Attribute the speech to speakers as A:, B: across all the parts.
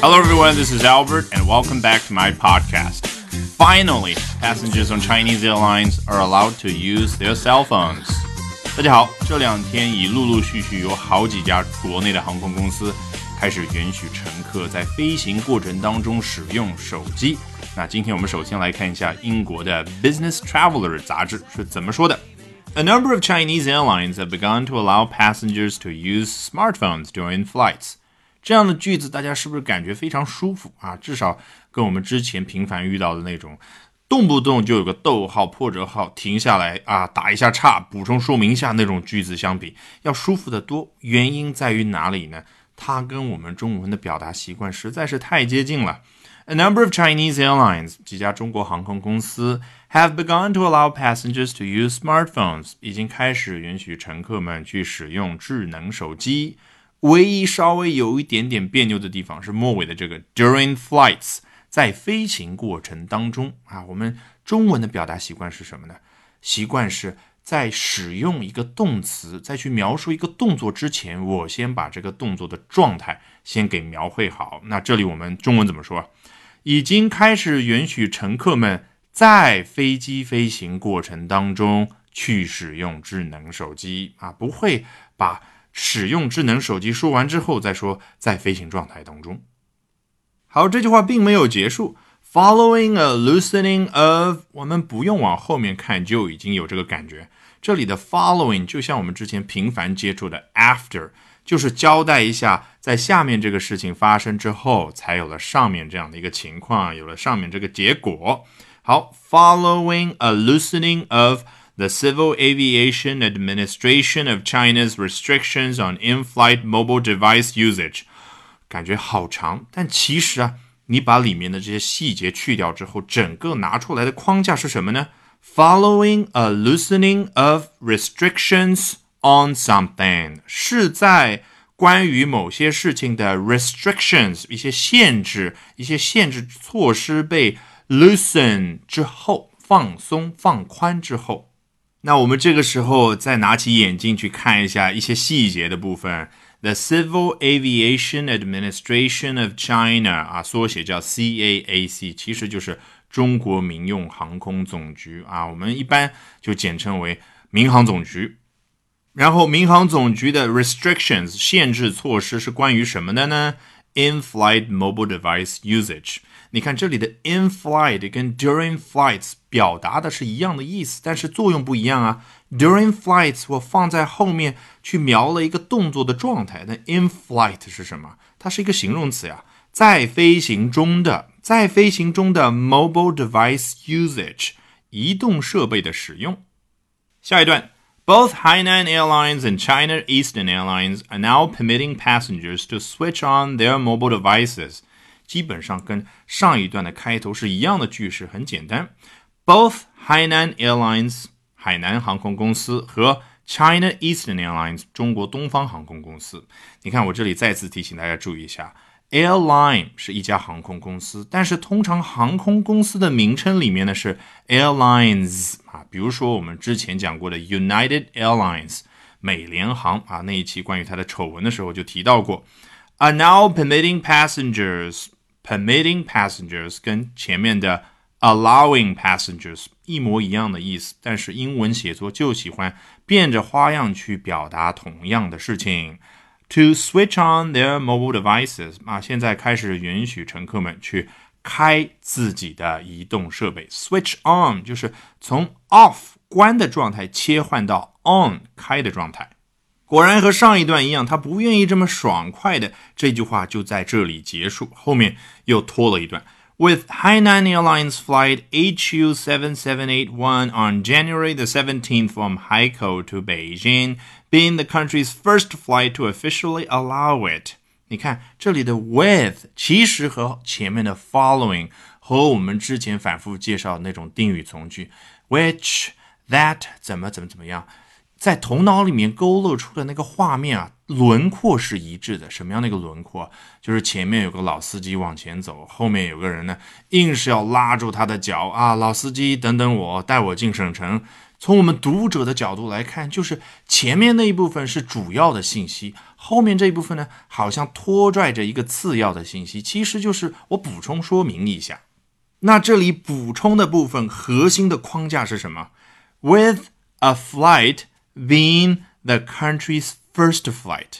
A: Hello, everyone. This is Albert, and welcome back to my podcast. Finally, passengers on Chinese airlines are allowed to use their cell phones. 大家好，这两天已陆陆续续有好几家国内的航空公司开始允许乘客在飞行过程当中使用手机。那今天我们首先来看一下英国的 Business Traveler 杂志是怎么说的。A number of Chinese airlines have begun to allow passengers to use smartphones during flights. 这样的句子，大家是不是感觉非常舒服啊？至少跟我们之前频繁遇到的那种动不动就有个逗号、破折号，停下来啊，打一下叉，补充说明一下那种句子相比，要舒服得多。原因在于哪里呢？它跟我们中文的表达习惯实在是太接近了。A number of Chinese airlines，几家中国航空公司，have begun to allow passengers to use smartphones，已经开始允许乘客们去使用智能手机。唯一稍微有一点点别扭的地方是末尾的这个 during flights，在飞行过程当中啊，我们中文的表达习惯是什么呢？习惯是在使用一个动词，在去描述一个动作之前，我先把这个动作的状态先给描绘好。那这里我们中文怎么说？已经开始允许乘客们在飞机飞行过程当中去使用智能手机啊，不会把。使用智能手机，说完之后再说，在飞行状态当中。好，这句话并没有结束。Following a loosening of，我们不用往后面看，就已经有这个感觉。这里的 following 就像我们之前频繁接触的 after，就是交代一下，在下面这个事情发生之后，才有了上面这样的一个情况，有了上面这个结果。好，following a loosening of。the Civil Aviation Administration of China's restrictions on in-flight mobile device usage，感觉好长，但其实啊，你把里面的这些细节去掉之后，整个拿出来的框架是什么呢？Following a loosening of restrictions on something，是在关于某些事情的 restrictions，一些限制、一些限制措施被 loosen 之后，放松、放宽之后。 那我们这个时候再拿起眼镜去看一下一些细节的部分。The Civil Aviation Administration of China 啊，缩写叫 CAAC，其实就是中国民用航空总局啊，我们一般就简称为民航总局。然后民航总局的 restrictions 限制措施是关于什么的呢？In-flight mobile device usage。你看这里的 in flight 跟 during flights 表达的是一样的意思，但是作用不一样啊。during flights 我放在后面去描了一个动作的状态，那 in flight 是什么？它是一个形容词呀，在飞行中的，在飞行中的 mobile device usage 移动设备的使用。下一段 ，Both Hainan Airlines and China Eastern Airlines are now permitting passengers to switch on their mobile devices. 基本上跟上一段的开头是一样的句式，很简单。Both Hainan Airlines 海南航空公司和 China Eastern Airlines 中国东方航空公司。你看，我这里再次提醒大家注意一下 ，airline 是一家航空公司，但是通常航空公司的名称里面呢是 airlines 啊，比如说我们之前讲过的 United Airlines 美联航啊，那一期关于它的丑闻的时候就提到过，are now permitting passengers。permitting passengers 跟前面的 allowing passengers 一模一样的意思，但是英文写作就喜欢变着花样去表达同样的事情。To switch on their mobile devices 啊，现在开始允许乘客们去开自己的移动设备。Switch on 就是从 off 关的状态切换到 on 开的状态。果然和上一段一样，他不愿意这么爽快的。这句话就在这里结束，后面又拖了一段。With Hainan Airlines flight HU 7781 on January the 17th from Haikou to Beijing being the country's first flight to officially allow it。你看这里的 with 其实和前面的 following 和我们之前反复介绍的那种定语从句 which that 怎么怎么怎么样。在头脑里面勾勒出的那个画面啊，轮廓是一致的。什么样的一个轮廓？就是前面有个老司机往前走，后面有个人呢，硬是要拉住他的脚啊！老司机，等等我，带我进省城。从我们读者的角度来看，就是前面那一部分是主要的信息，后面这一部分呢，好像拖拽着一个次要的信息，其实就是我补充说明一下。那这里补充的部分核心的框架是什么？With a flight being the country's first flight，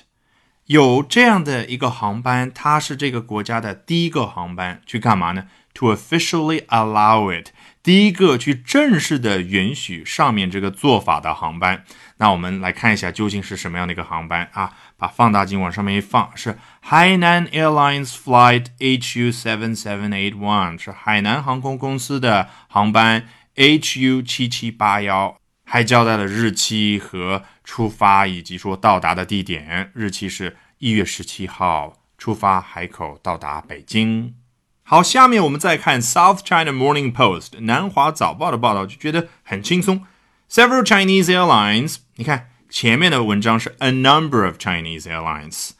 A: 有这样的一个航班，它是这个国家的第一个航班，去干嘛呢？To officially allow it，第一个去正式的允许上面这个做法的航班。那我们来看一下究竟是什么样的一个航班啊？把放大镜往上面一放，是海南 Airlines Flight HU seven seven eight one，是海南航空公司的航班 HU 七七八幺，还交代了日期和出发，以及说到达的地点。日期是一月十七号出发海口，到达北京。好，下面我们再看 South China Morning Post 南华早报的报道，就觉得很轻松。Several Chinese airlines，你看前面的文章是 a number of Chinese airlines，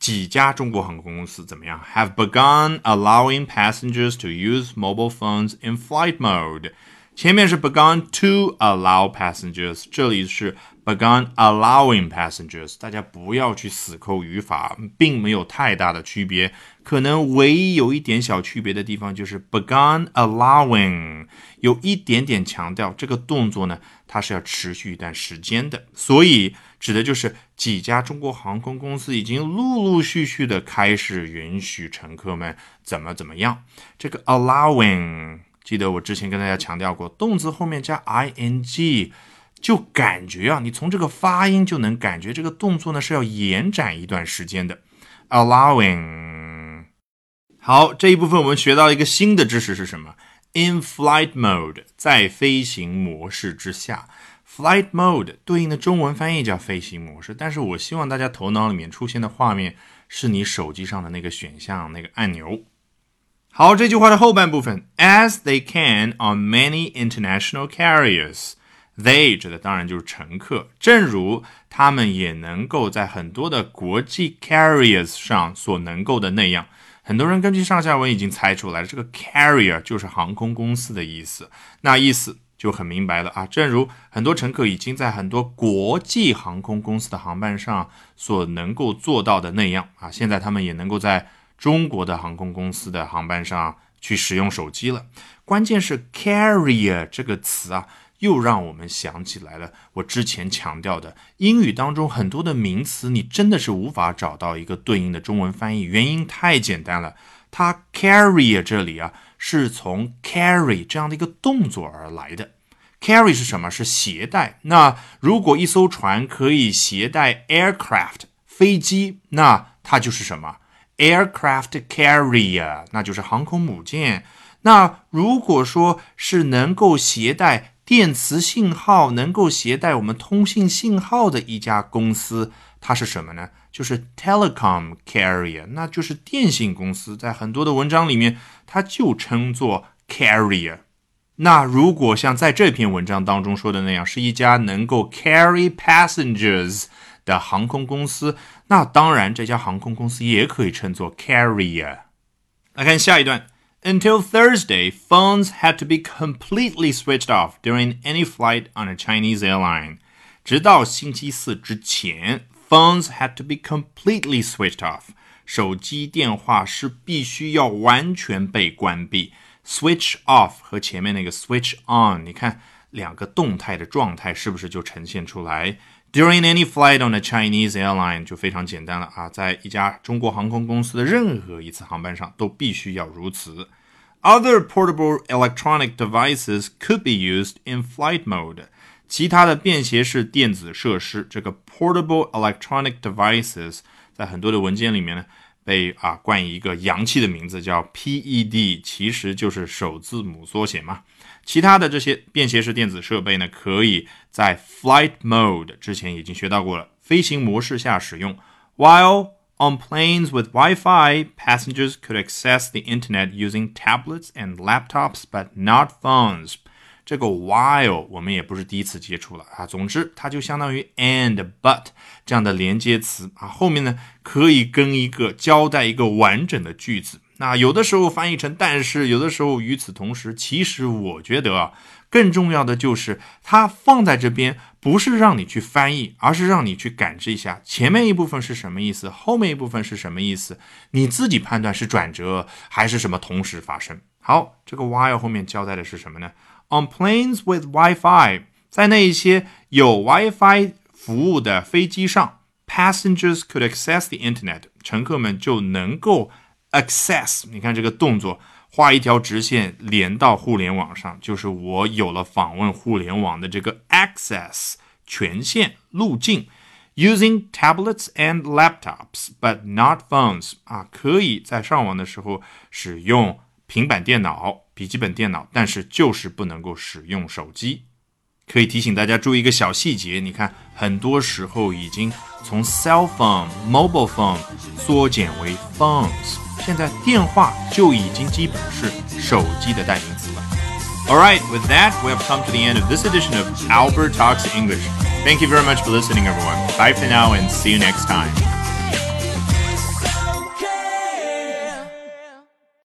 A: 几家中国航空公司怎么样？Have begun allowing passengers to use mobile phones in flight mode。 前面是 begun to allow passengers，这里是 begun allowing passengers。大家不要去死抠语法，并没有太大的区别。可能唯一有一点小区别的地方就是 begun allowing，有一点点强调这个动作呢，它是要持续一段时间的，所以指的就是几家中国航空公司已经陆陆续续的开始允许乘客们怎么怎么样。这个 allowing，记得我之前跟大家强调过，动词后面加 ing，就感觉啊，你从这个发音就能感觉这个动作呢是要延展一段时间的 allowing。好，这一部分我们学到一个新的知识是什么？In flight mode，在飞行模式之下。Flight mode 对应的中文翻译叫飞行模式，但是我希望大家头脑里面出现的画面是你手机上的那个选项那个按钮。好，这句话的后半部分，As they can on many international carriers，they 指的当然就是乘客，正如他们也能够在很多的国际 carriers 上所能够的那样。很多人根据上下文已经猜出来了，这个 carrier 就是航空公司的意思，那意思就很明白了。啊。正如很多乘客已经在很多国际航空公司的航班上所能够做到的那样。啊，现在他们也能够在中国的航空公司的航班上去使用手机了。关键是 carrier 这个词啊。又让我们想起来了，我之前强调的英语当中很多的名词，你真的是无法找到一个对应的中文翻译，原因太简单了。它 carrier 这里啊，是从 carry 这样的一个动作而来的。carry 是什么？是携带。那如果一艘船可以携带 aircraft 飞机，那它就是什么？aircraft carrier，那就是航空母舰。那如果说是能够携带电磁信号能够携带我们通信信号的一家公司，它是什么呢？就是 telecom carrier，那就是电信公司。在很多的文章里面，它就称作 carrier。那如果像在这篇文章当中说的那样，是一家能够 carry passengers 的航空公司，那当然这家航空公司也可以称作 carrier。来看下一段。Until Thursday, phones had to be completely switched off during any flight on a Chinese airline. 直到星期四之前，phones had to be completely switched off。手机电话是必须要完全被关闭。Switch off 和前面那个 switch on，你看两个动态的状态是不是就呈现出来 ？During any flight on a Chinese airline 就非常简单了啊，在一家中国航空公司的任何一次航班上都必须要如此。Other portable electronic devices could be used in flight mode。其他的便携式电子设施，这个 portable electronic devices 在很多的文件里面呢， 被啊冠以一个洋气的名字叫 PED，其实就是首字母缩写嘛。其他的这些便携式电子设备呢，可以在 flight mode 之前已经学到过了，飞行模式下使用。While on planes with Wi-Fi, passengers could access the internet using tablets and laptops, but not phones. 这个 while 我们也不是第一次接触了啊。总之，它就相当于 and but 这样的连接词啊，后面呢可以跟一个交代一个完整的句子。那有的时候翻译成但是，有的时候与此同时。其实我觉得啊，更重要的就是它放在这边不是让你去翻译，而是让你去感知一下前面一部分是什么意思，后面一部分是什么意思，你自己判断是转折还是什么同时发生。好，这个 while 后面交代的是什么呢 ？On planes with Wi-Fi，在那一些有 Wi-Fi 服务的飞机上，passengers could access the internet，乘客们就能够 access。你看这个动作。画一条直线连到互联网上，就是我有了访问互联网的这个 access 权限路径。Using tablets and laptops, but not phones 啊，可以在上网的时候使用 平板电脑、笔记本电脑，但是就是不能够使用手机。可以提醒大家注意一个小细节，你看，很多时候已经从 cell phone、mobile phone 缩减为 phones，现在电话就已经基本是手机的代名词了。Alright, with that, we have come to the end of this edition of Albert Talks English. Thank you very much for listening, everyone. Bye for now and see you next time.